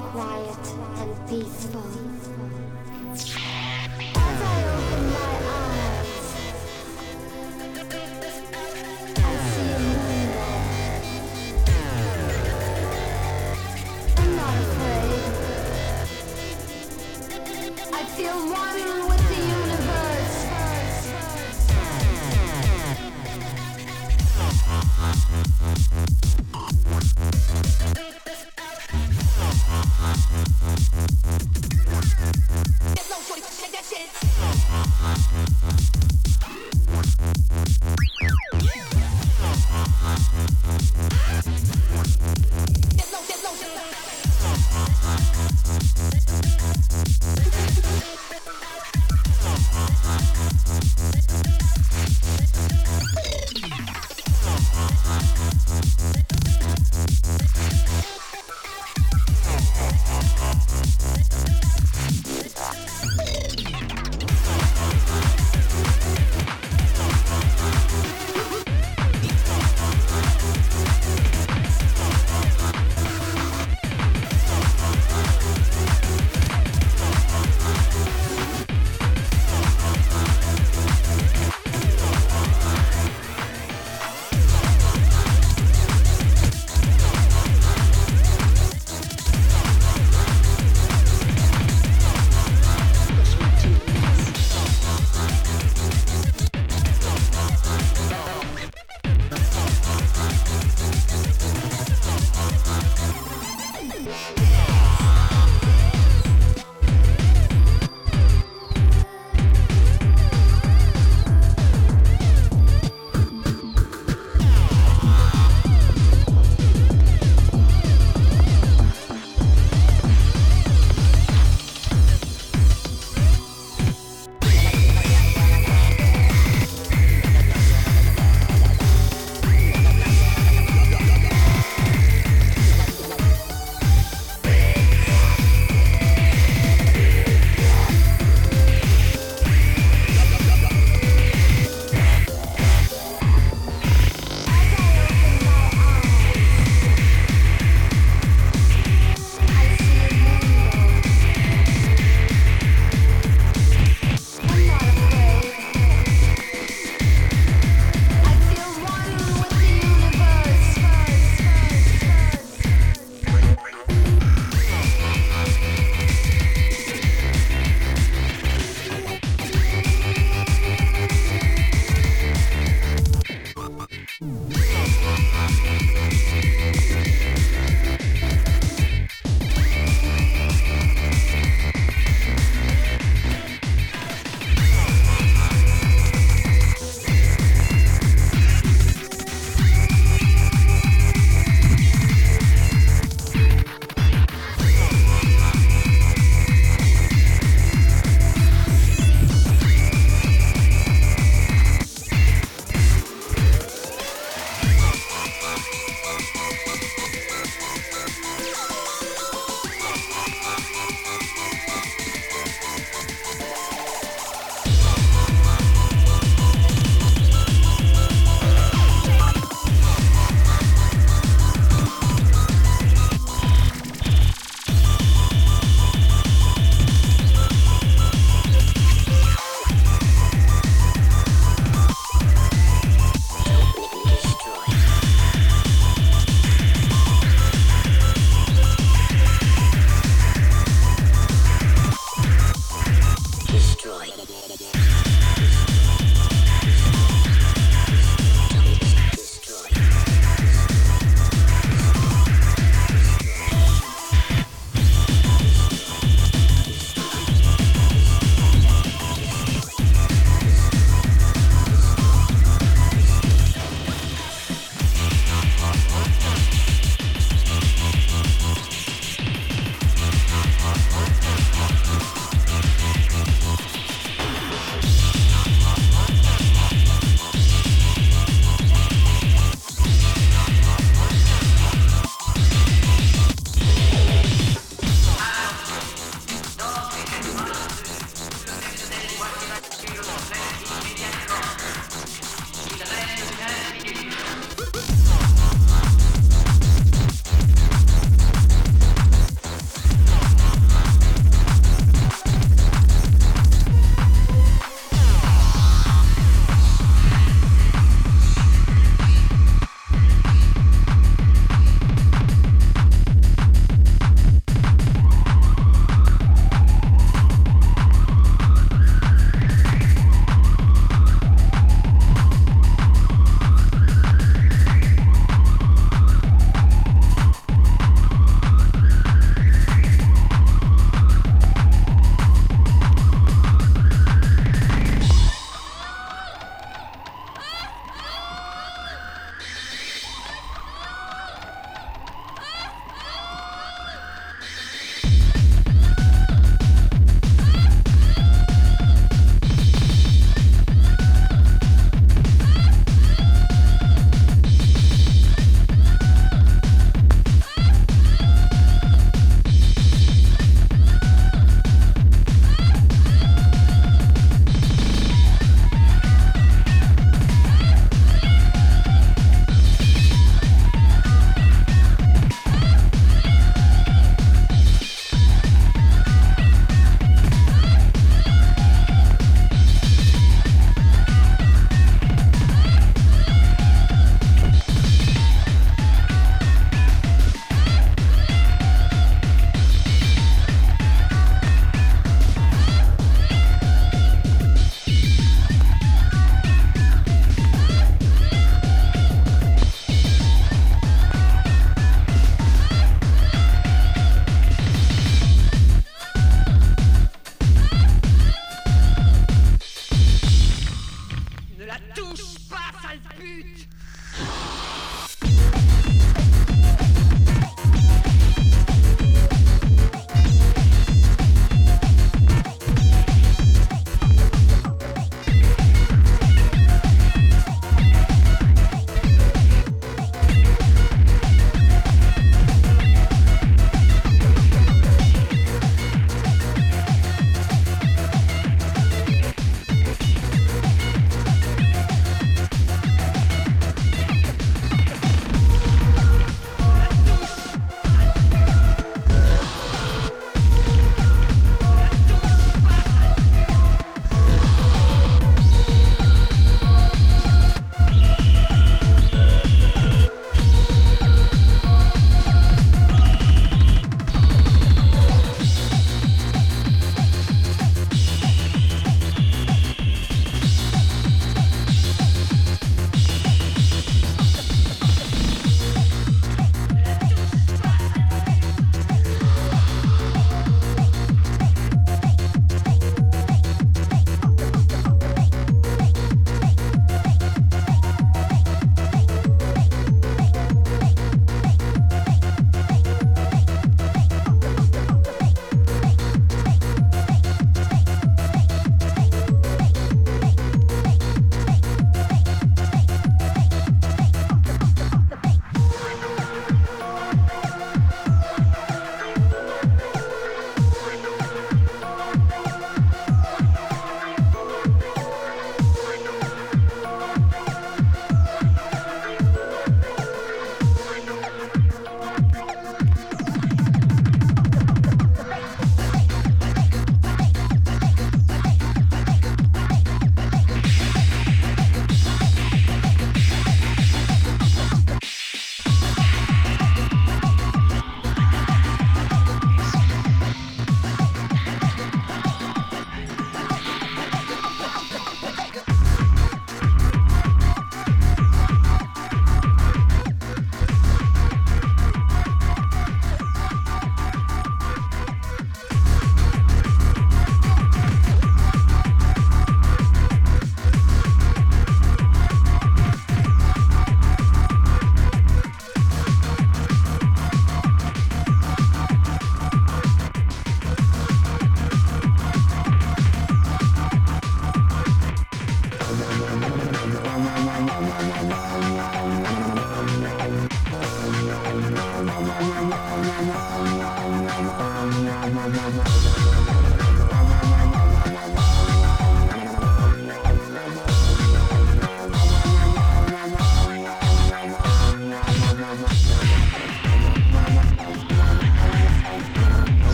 quiet and peaceful.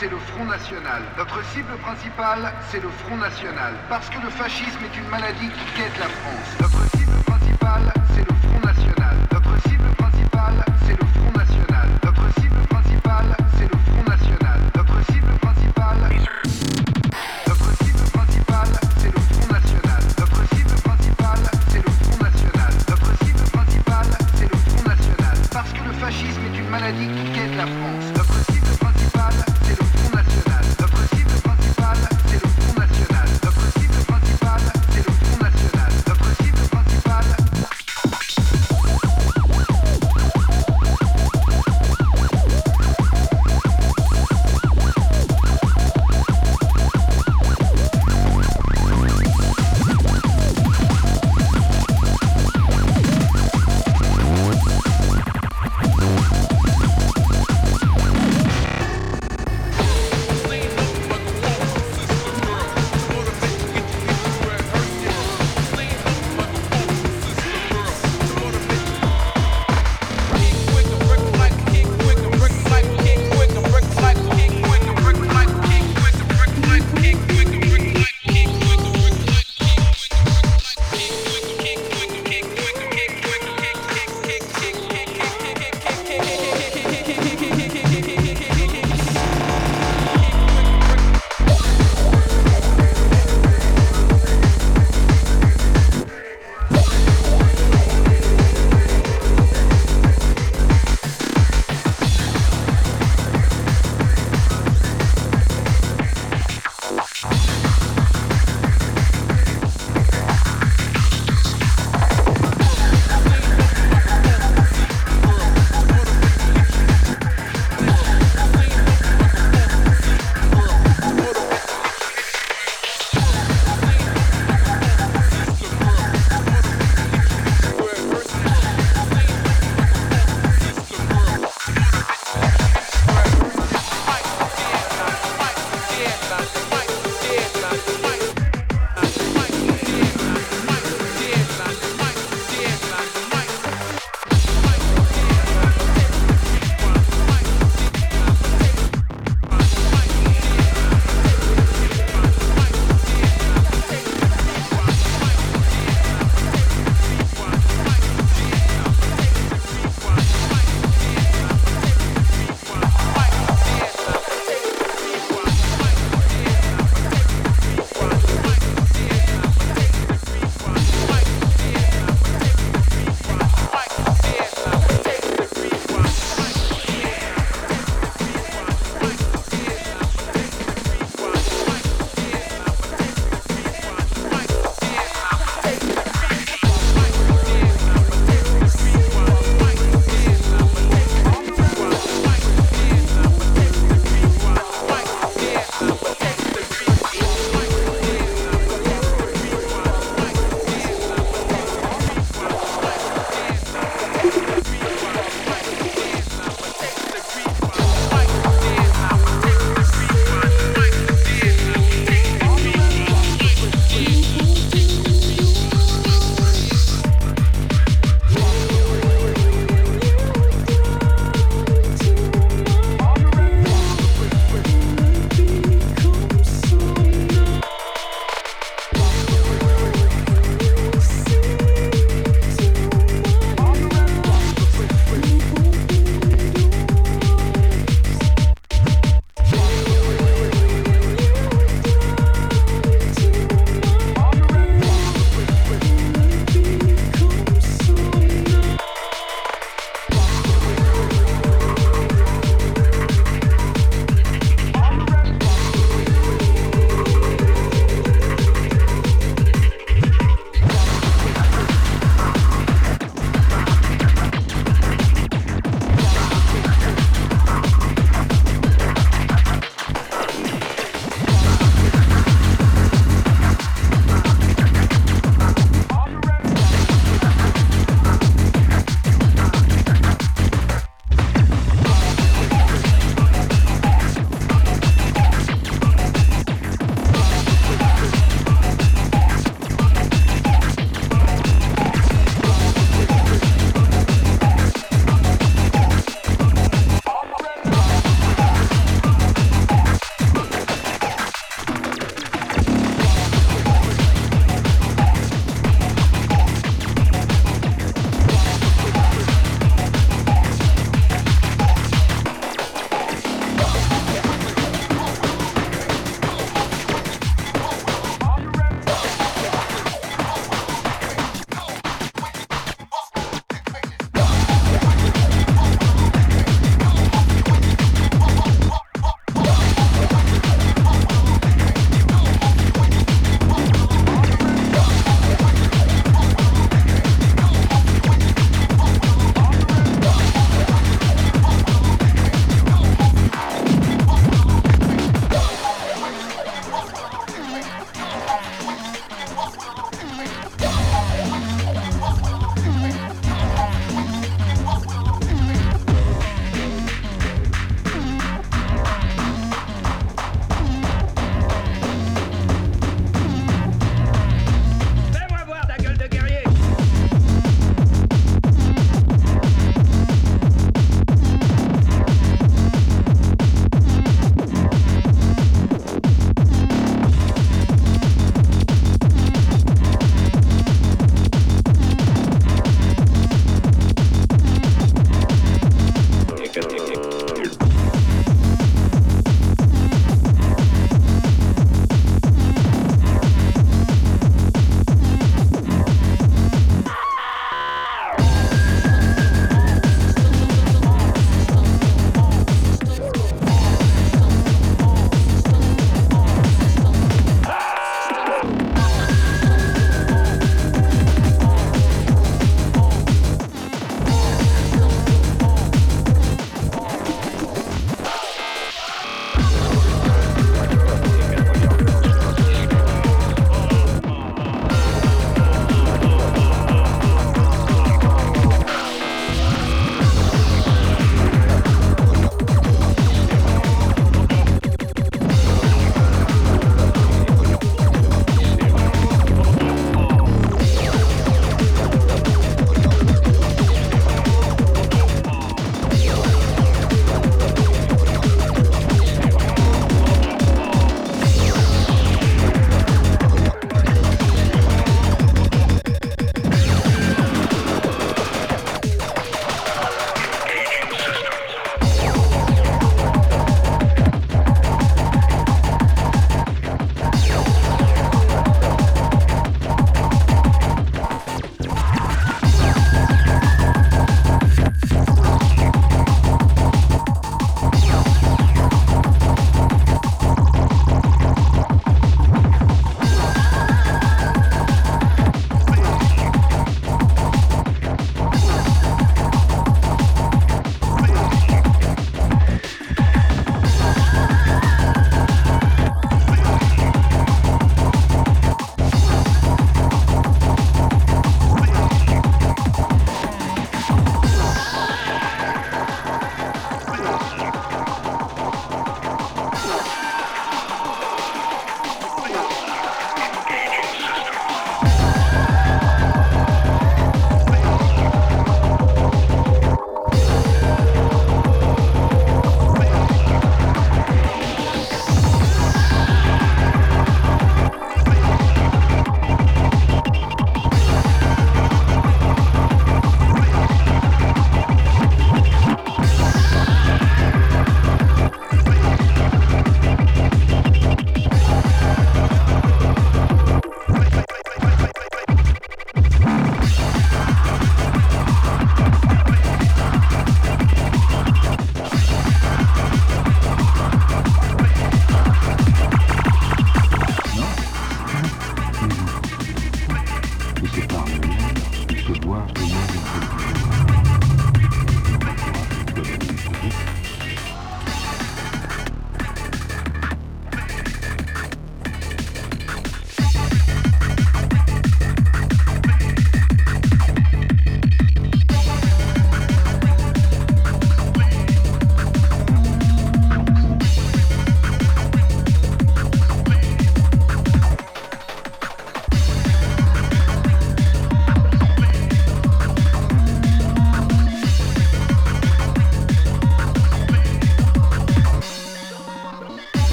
c'est le Front National. Notre cible principale, c'est le Front National. Parce que le fascisme est une maladie qui guette la France.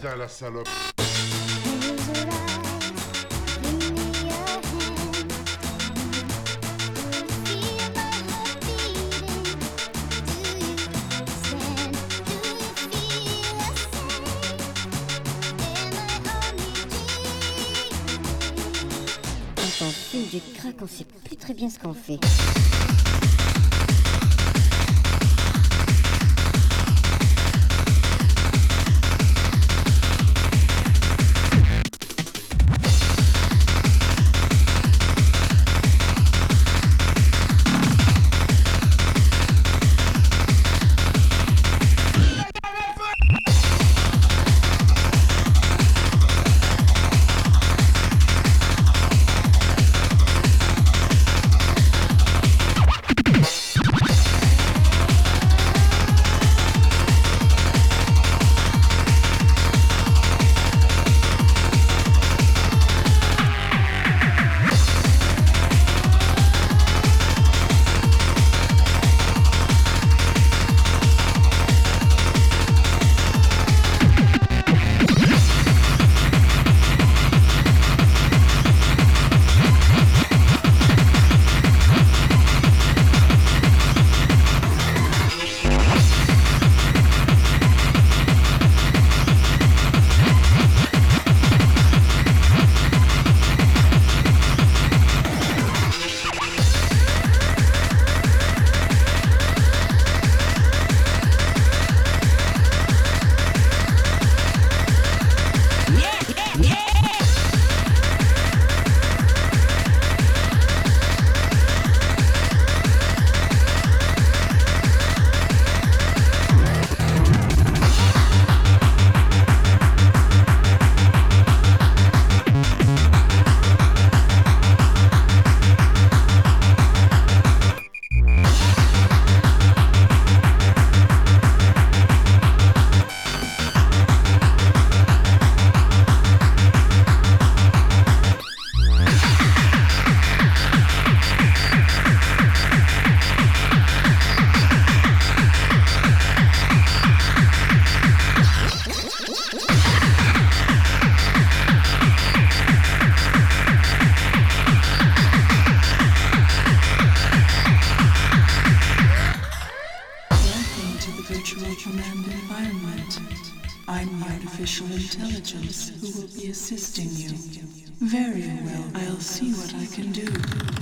Putain, la salope. Quand on du crack, on sait plus très bien ce qu'on fait. Very well, I'll see what I can do.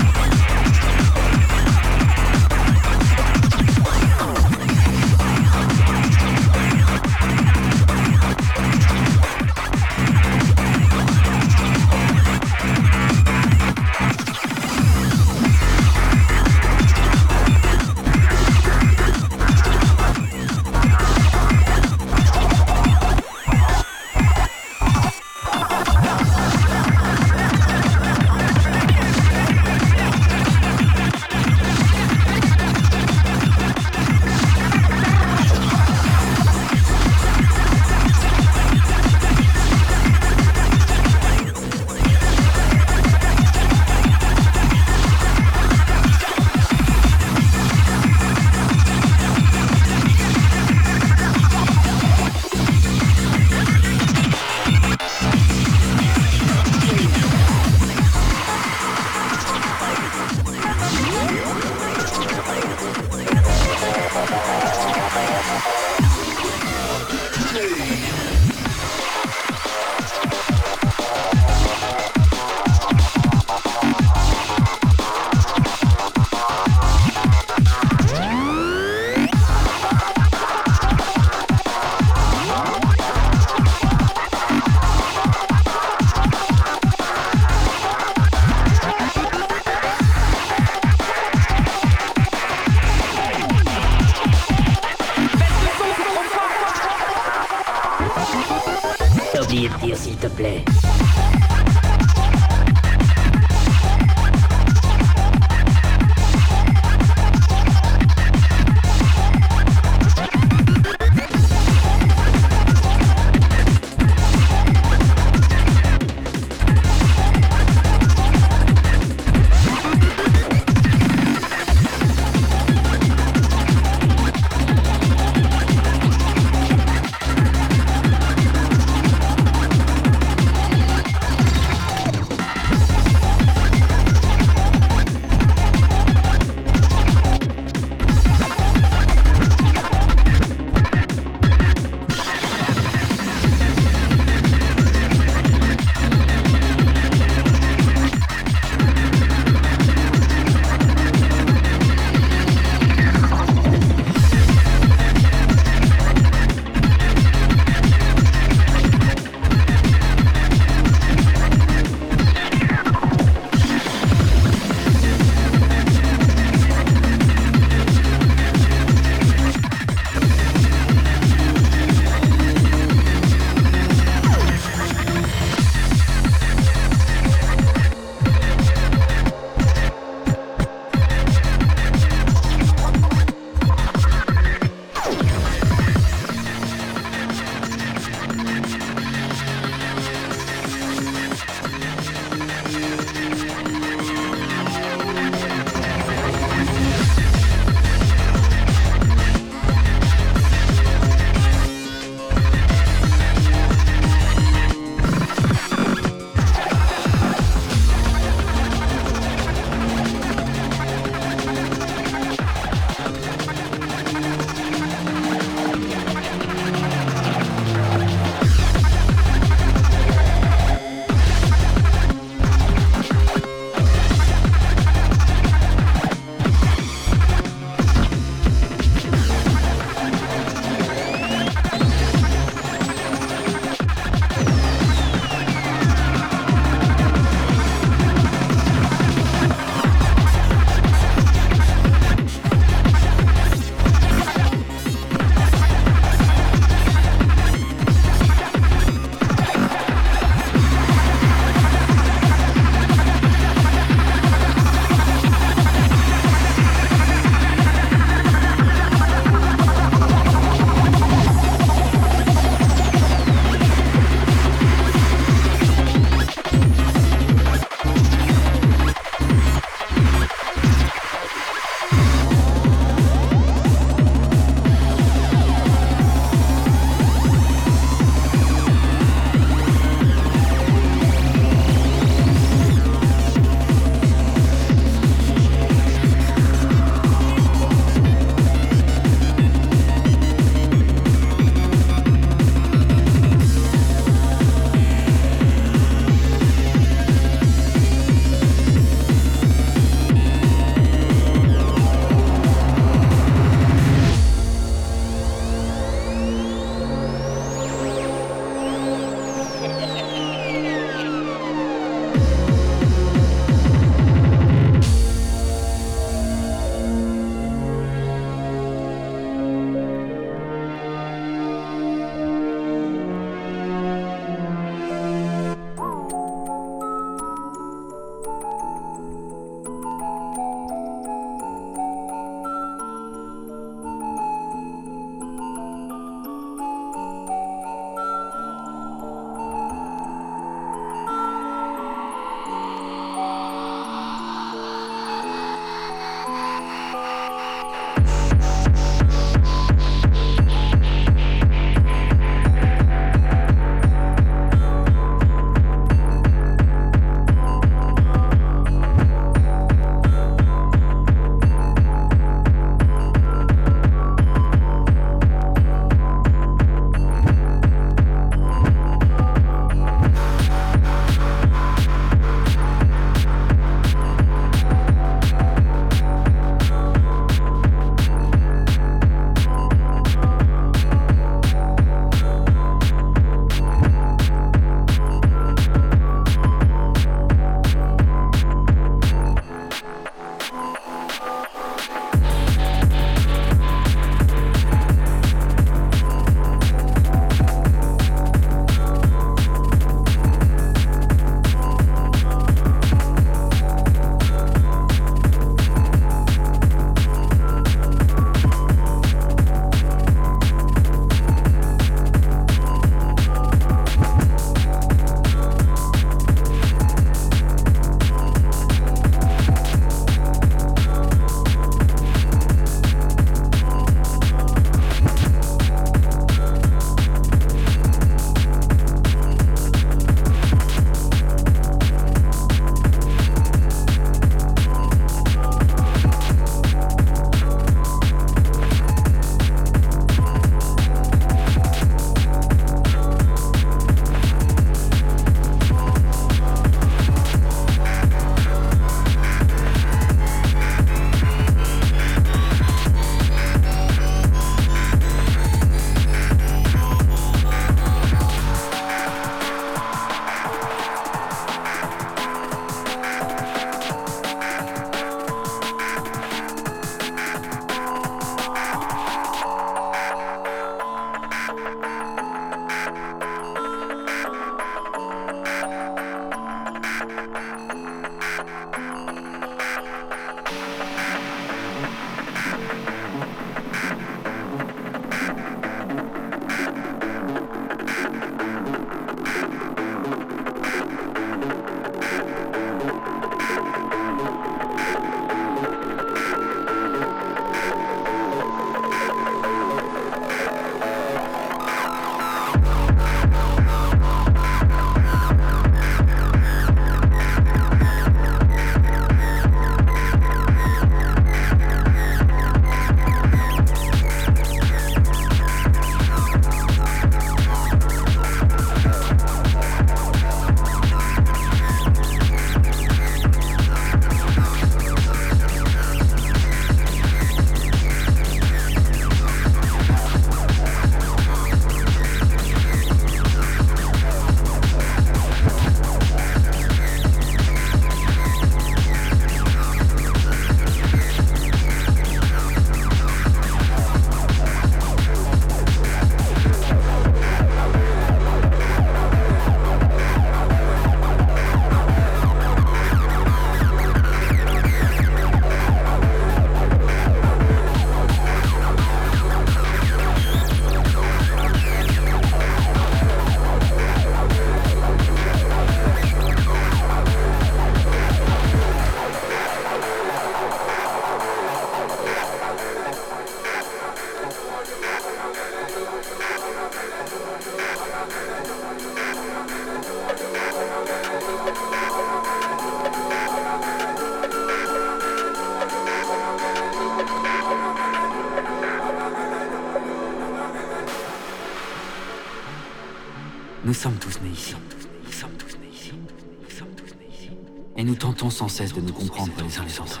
cesse de nous comprendre les uns les autres.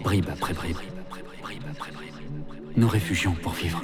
Bribe après bribe. Nous réfugions pour vivre.